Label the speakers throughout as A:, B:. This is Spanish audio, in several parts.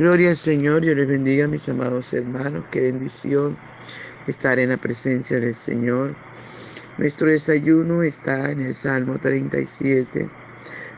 A: Gloria al Señor, yo les bendiga mis amados hermanos, qué bendición estar en la presencia del Señor. Nuestro desayuno está en el Salmo 37,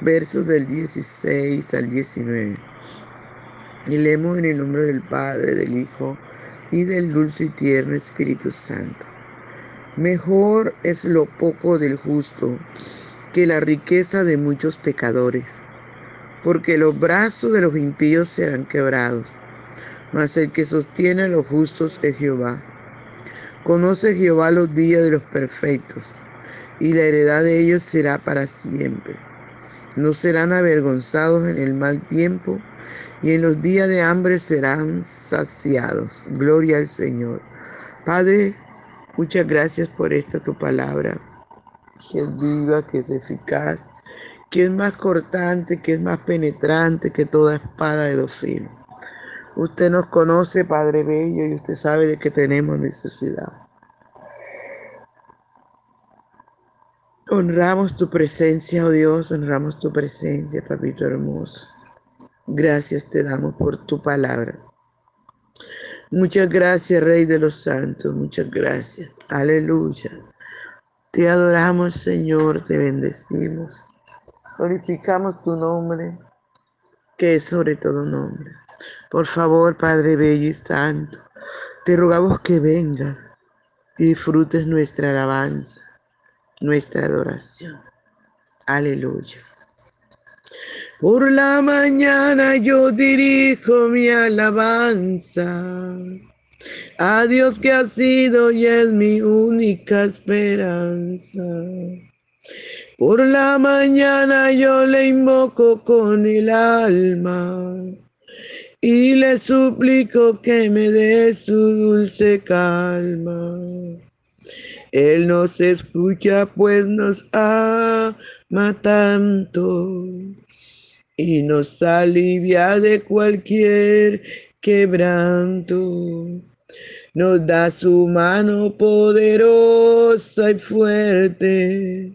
A: versos del 16 al 19. Y leemos en el nombre del Padre, del Hijo y del dulce y tierno Espíritu Santo. Mejor es lo poco del justo que la riqueza de muchos pecadores porque los brazos de los impíos serán quebrados, mas el que sostiene a los justos es Jehová. Conoce Jehová los días de los perfectos, y la heredad de ellos será para siempre. No serán avergonzados en el mal tiempo, y en los días de hambre serán saciados. Gloria al Señor. Padre, muchas gracias por esta tu palabra, que es viva, que es eficaz que es más cortante, que es más penetrante que toda espada de dos Usted nos conoce, Padre Bello, y usted sabe de que tenemos necesidad. Honramos tu presencia, oh Dios, honramos tu presencia, Papito hermoso. Gracias te damos por tu palabra. Muchas gracias, Rey de los Santos, muchas gracias. Aleluya. Te adoramos, Señor, te bendecimos glorificamos tu nombre, que es sobre todo nombre. Por favor, Padre Bello y Santo, te rogamos que vengas y disfrutes nuestra alabanza, nuestra adoración. Aleluya. Por la mañana yo dirijo mi alabanza a Dios que ha sido y es mi única esperanza. Por la mañana yo le invoco con el alma y le suplico que me dé su dulce calma. Él nos escucha pues nos ama tanto y nos alivia de cualquier quebranto. Nos da su mano poderosa y fuerte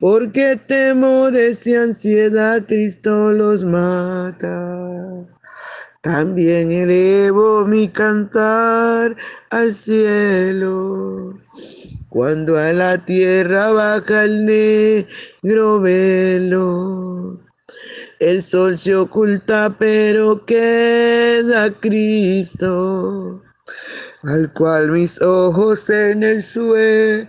A: porque temores y ansiedad Cristo los mata. También elevo mi cantar al cielo. Cuando a la tierra baja el negro velo, el sol se oculta pero queda Cristo, al cual mis ojos en el suelo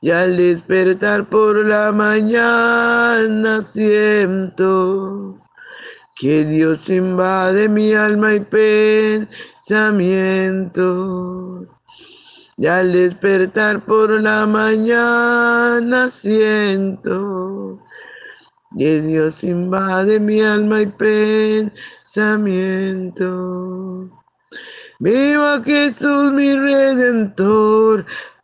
A: y al despertar por la mañana siento que Dios invade mi alma y pensamiento. Y al despertar por la mañana siento que Dios invade mi alma y pensamiento. Viva Jesús mi redentor,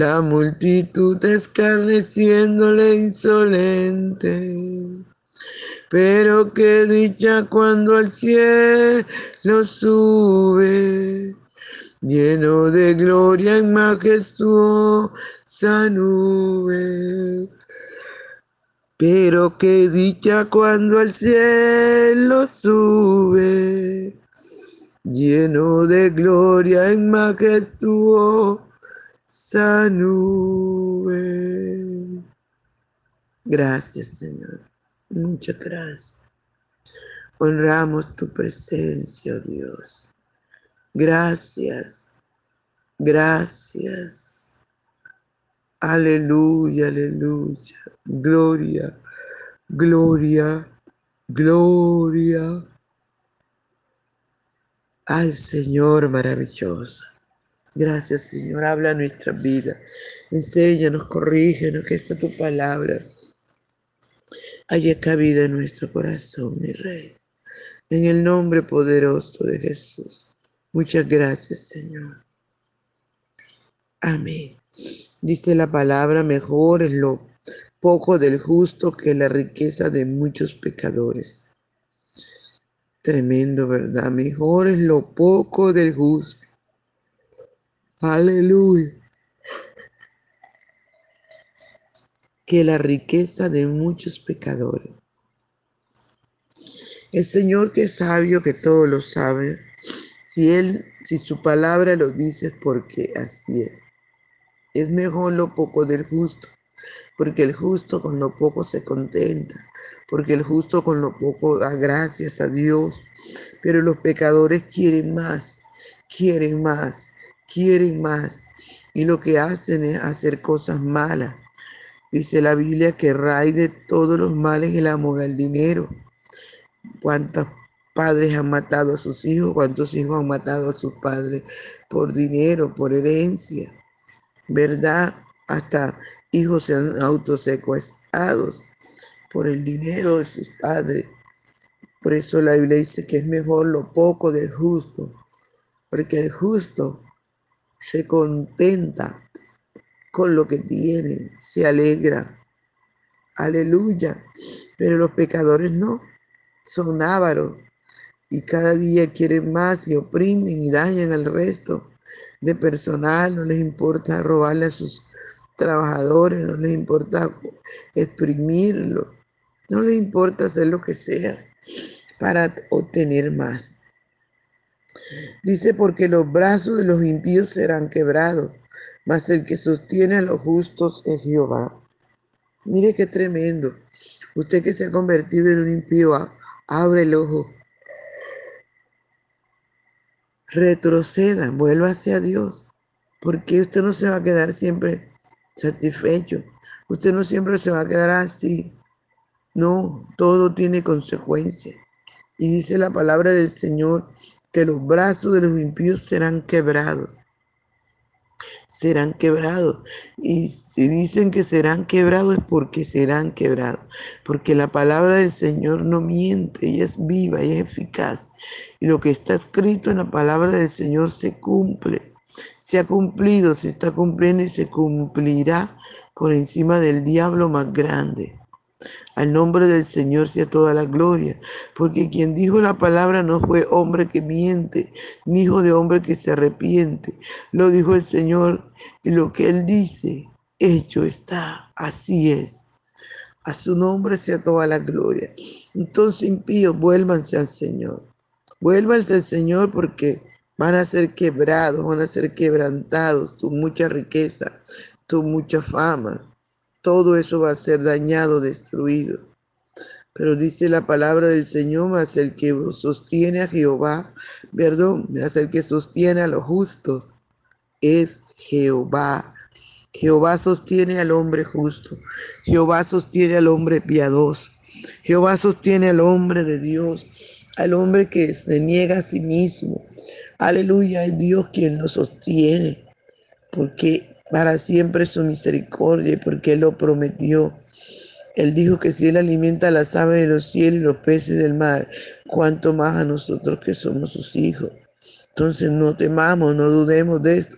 A: la multitud escarneciéndole insolente. Pero qué dicha cuando al cielo sube, lleno de gloria en majestuosa nube. Pero qué dicha cuando al cielo sube, lleno de gloria en majestuosa esa Gracias, Señor. Muchas gracias. Honramos tu presencia, oh Dios. Gracias. Gracias. Aleluya, aleluya. Gloria, gloria, gloria al Señor maravilloso. Gracias, Señor. Habla nuestra vida. Enséñanos, corrígenos, que esta tu palabra haya cabida en nuestro corazón, mi Rey. En el nombre poderoso de Jesús. Muchas gracias, Señor. Amén. Dice la palabra, mejor es lo poco del justo que la riqueza de muchos pecadores. Tremendo, ¿verdad? Mejor es lo poco del justo Aleluya. Que la riqueza de muchos pecadores. El Señor que es sabio, que todo lo sabe, si Él, si su palabra lo dice, porque así es. Es mejor lo poco del justo, porque el justo con lo poco se contenta, porque el justo con lo poco da gracias a Dios, pero los pecadores quieren más, quieren más, quieren más y lo que hacen es hacer cosas malas. Dice la Biblia que raíz de todos los males el amor al dinero. ¿Cuántos padres han matado a sus hijos? ¿Cuántos hijos han matado a sus padres por dinero, por herencia? ¿Verdad? Hasta hijos se han autosecuestrados por el dinero de sus padres. Por eso la Biblia dice que es mejor lo poco del justo, porque el justo se contenta con lo que tiene, se alegra. Aleluya. Pero los pecadores no, son ávaros y cada día quieren más y oprimen y dañan al resto de personal, no les importa robarle a sus trabajadores, no les importa exprimirlo, no les importa hacer lo que sea para obtener más. Dice, porque los brazos de los impíos serán quebrados, mas el que sostiene a los justos es Jehová. Mire qué tremendo. Usted que se ha convertido en un impío, abre el ojo. Retroceda, vuélvase a Dios, porque usted no se va a quedar siempre satisfecho. Usted no siempre se va a quedar así. No, todo tiene consecuencias. Y dice la palabra del Señor que los brazos de los impíos serán quebrados. Serán quebrados. Y si dicen que serán quebrados es porque serán quebrados. Porque la palabra del Señor no miente, ella es viva, ella es eficaz. Y lo que está escrito en la palabra del Señor se cumple. Se ha cumplido, se está cumpliendo y se cumplirá por encima del diablo más grande. Al nombre del Señor sea toda la gloria, porque quien dijo la palabra no fue hombre que miente, ni hijo de hombre que se arrepiente. Lo dijo el Señor y lo que él dice, hecho está. Así es. A su nombre sea toda la gloria. Entonces, impíos, vuélvanse al Señor. Vuélvanse al Señor porque van a ser quebrados, van a ser quebrantados, tu mucha riqueza, tu mucha fama, todo eso va a ser dañado, destruido. Pero dice la palabra del Señor, más el que sostiene a Jehová, perdón, más el que sostiene a los justos, es Jehová. Jehová sostiene al hombre justo, Jehová sostiene al hombre piadoso, Jehová sostiene al hombre de Dios, al hombre que se niega a sí mismo. Aleluya, es Dios quien lo sostiene, porque para siempre su misericordia, porque Él lo prometió. Él dijo que si Él alimenta a las aves de los cielos y los peces del mar, ¿cuánto más a nosotros que somos sus hijos. Entonces no temamos, no dudemos de esto,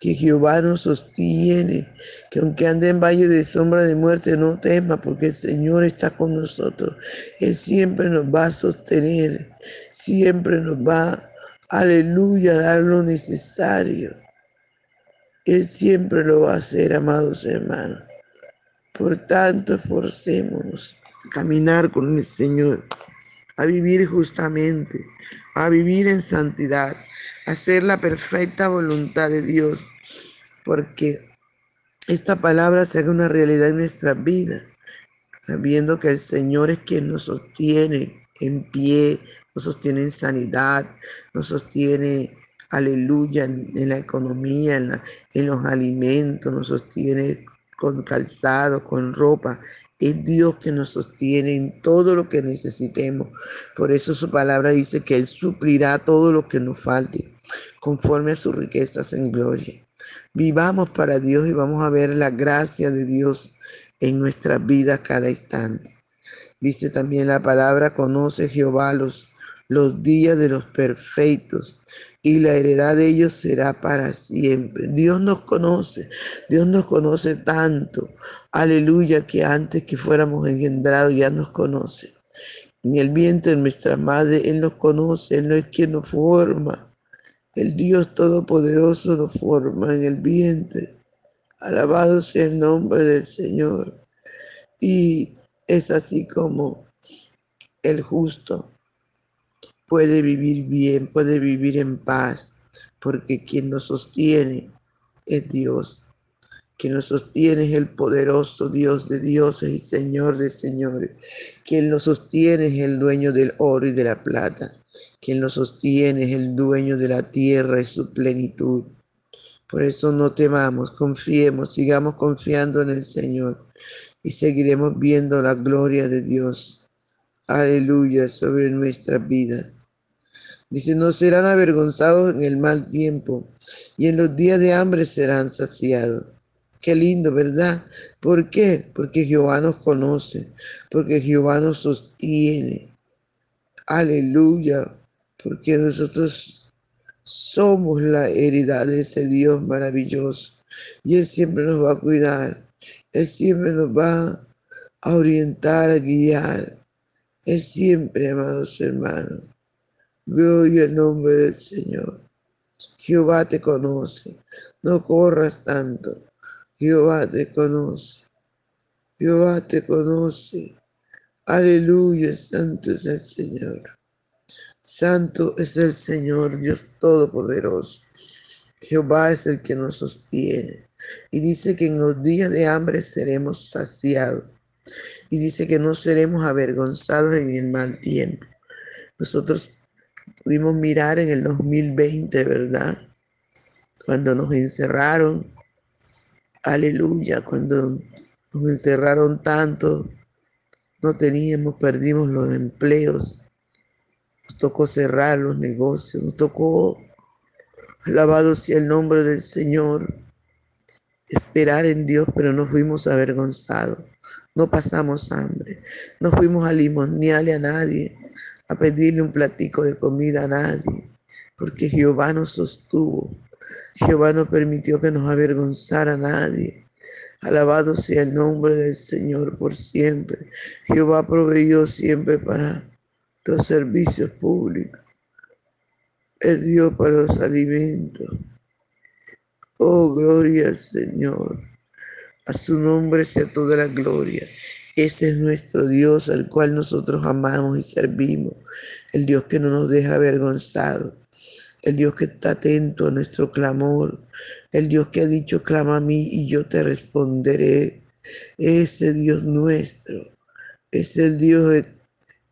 A: que Jehová nos sostiene, que aunque ande en valle de sombra de muerte, no tema, porque el Señor está con nosotros. Él siempre nos va a sostener, siempre nos va, aleluya, a dar lo necesario. Él siempre lo va a hacer, amados hermanos. Por tanto, esforcémonos a caminar con el Señor, a vivir justamente, a vivir en santidad, a hacer la perfecta voluntad de Dios, porque esta palabra se haga una realidad en nuestra vida, sabiendo que el Señor es quien nos sostiene en pie, nos sostiene en sanidad, nos sostiene aleluya, en la economía, en, los alimentos, nos sostiene con calzado, con ropa. Es Dios que nos sostiene en todo lo que necesitemos. Por eso su palabra dice que Él suplirá todo lo que nos falte, conforme a sus riquezas en gloria. Vivamos para Dios y vamos a ver la gracia de Dios en nuestras vidas cada instante. Dice también la palabra, conoce Jehová los, los días de los perfectos, y la heredad de ellos será para siempre. Dios nos conoce, Dios nos conoce tanto, aleluya, que antes que fuéramos engendrados ya nos conoce. En el vientre de nuestra madre, Él nos conoce, Él no es quien nos forma. El Dios Todopoderoso nos forma en el vientre. Alabado sea el nombre del Señor. Y es así como el justo puede vivir bien, puede vivir en paz, porque quien nos sostiene es Dios. Quien nos sostiene es el poderoso Dios de dioses y Señor de señores. Quien nos sostiene es el dueño del oro y de la plata. Quien nos sostiene es el dueño de la tierra y su plenitud. Por eso no temamos, confiemos, sigamos confiando en el Señor y seguiremos viendo la gloria de Dios. Aleluya sobre nuestras vidas. Dice, no serán avergonzados en el mal tiempo y en los días de hambre serán saciados. Qué lindo, ¿verdad? ¿Por qué? Porque Jehová nos conoce, porque Jehová nos sostiene. Aleluya, porque nosotros somos la heredad de ese Dios maravilloso y Él siempre nos va a cuidar, Él siempre nos va a orientar, a guiar. Él siempre, amados hermanos, Gloria el nombre del Señor. Jehová te conoce. No corras tanto. Jehová te conoce. Jehová te conoce. Aleluya, santo es el Señor. Santo es el Señor, Dios Todopoderoso. Jehová es el que nos sostiene. Y dice que en los días de hambre seremos saciados. Y dice que no seremos avergonzados en el mal tiempo. Nosotros Pudimos mirar en el 2020, ¿verdad? Cuando nos encerraron. Aleluya, cuando nos encerraron tanto, no teníamos, perdimos los empleos, nos tocó cerrar los negocios, nos tocó, alabado sea el nombre del Señor, esperar en Dios, pero no fuimos avergonzados, no pasamos hambre, no fuimos a limosnearle a nadie, a pedirle un platico de comida a nadie, porque Jehová nos sostuvo. Jehová no permitió que nos avergonzara a nadie. Alabado sea el nombre del Señor por siempre. Jehová proveyó siempre para los servicios públicos. Él dio para los alimentos. Oh, gloria al Señor. A su nombre sea toda la gloria. Ese es nuestro Dios al cual nosotros amamos y servimos. El Dios que no nos deja avergonzados. El Dios que está atento a nuestro clamor. El Dios que ha dicho, clama a mí y yo te responderé. Ese Dios nuestro. Es el Dios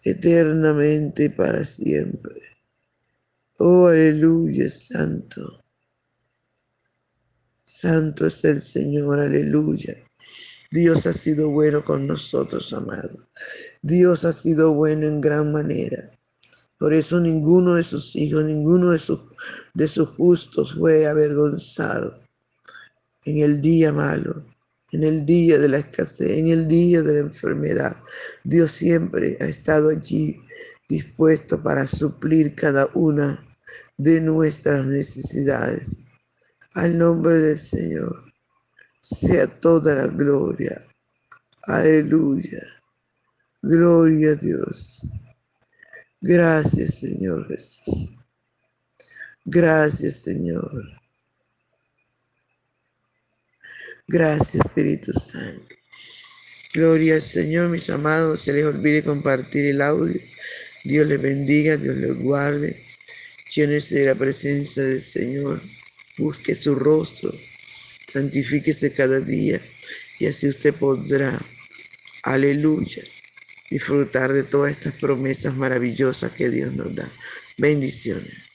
A: eternamente para siempre. Oh, aleluya, santo. Santo es el Señor, aleluya. Dios ha sido bueno con nosotros, amados. Dios ha sido bueno en gran manera. Por eso ninguno de sus hijos, ninguno de sus, de sus justos fue avergonzado en el día malo, en el día de la escasez, en el día de la enfermedad. Dios siempre ha estado allí dispuesto para suplir cada una de nuestras necesidades. Al nombre del Señor sea toda la gloria. Aleluya. Gloria a Dios. Gracias, Señor Jesús. Gracias, Señor. Gracias, Espíritu Santo. Gloria al Señor, mis amados. Se les olvide compartir el audio. Dios les bendiga, Dios les guarde. Llénese de la presencia del Señor. Busque su rostro santifíquese cada día y así usted podrá, aleluya, disfrutar de todas estas promesas maravillosas que Dios nos da. Bendiciones.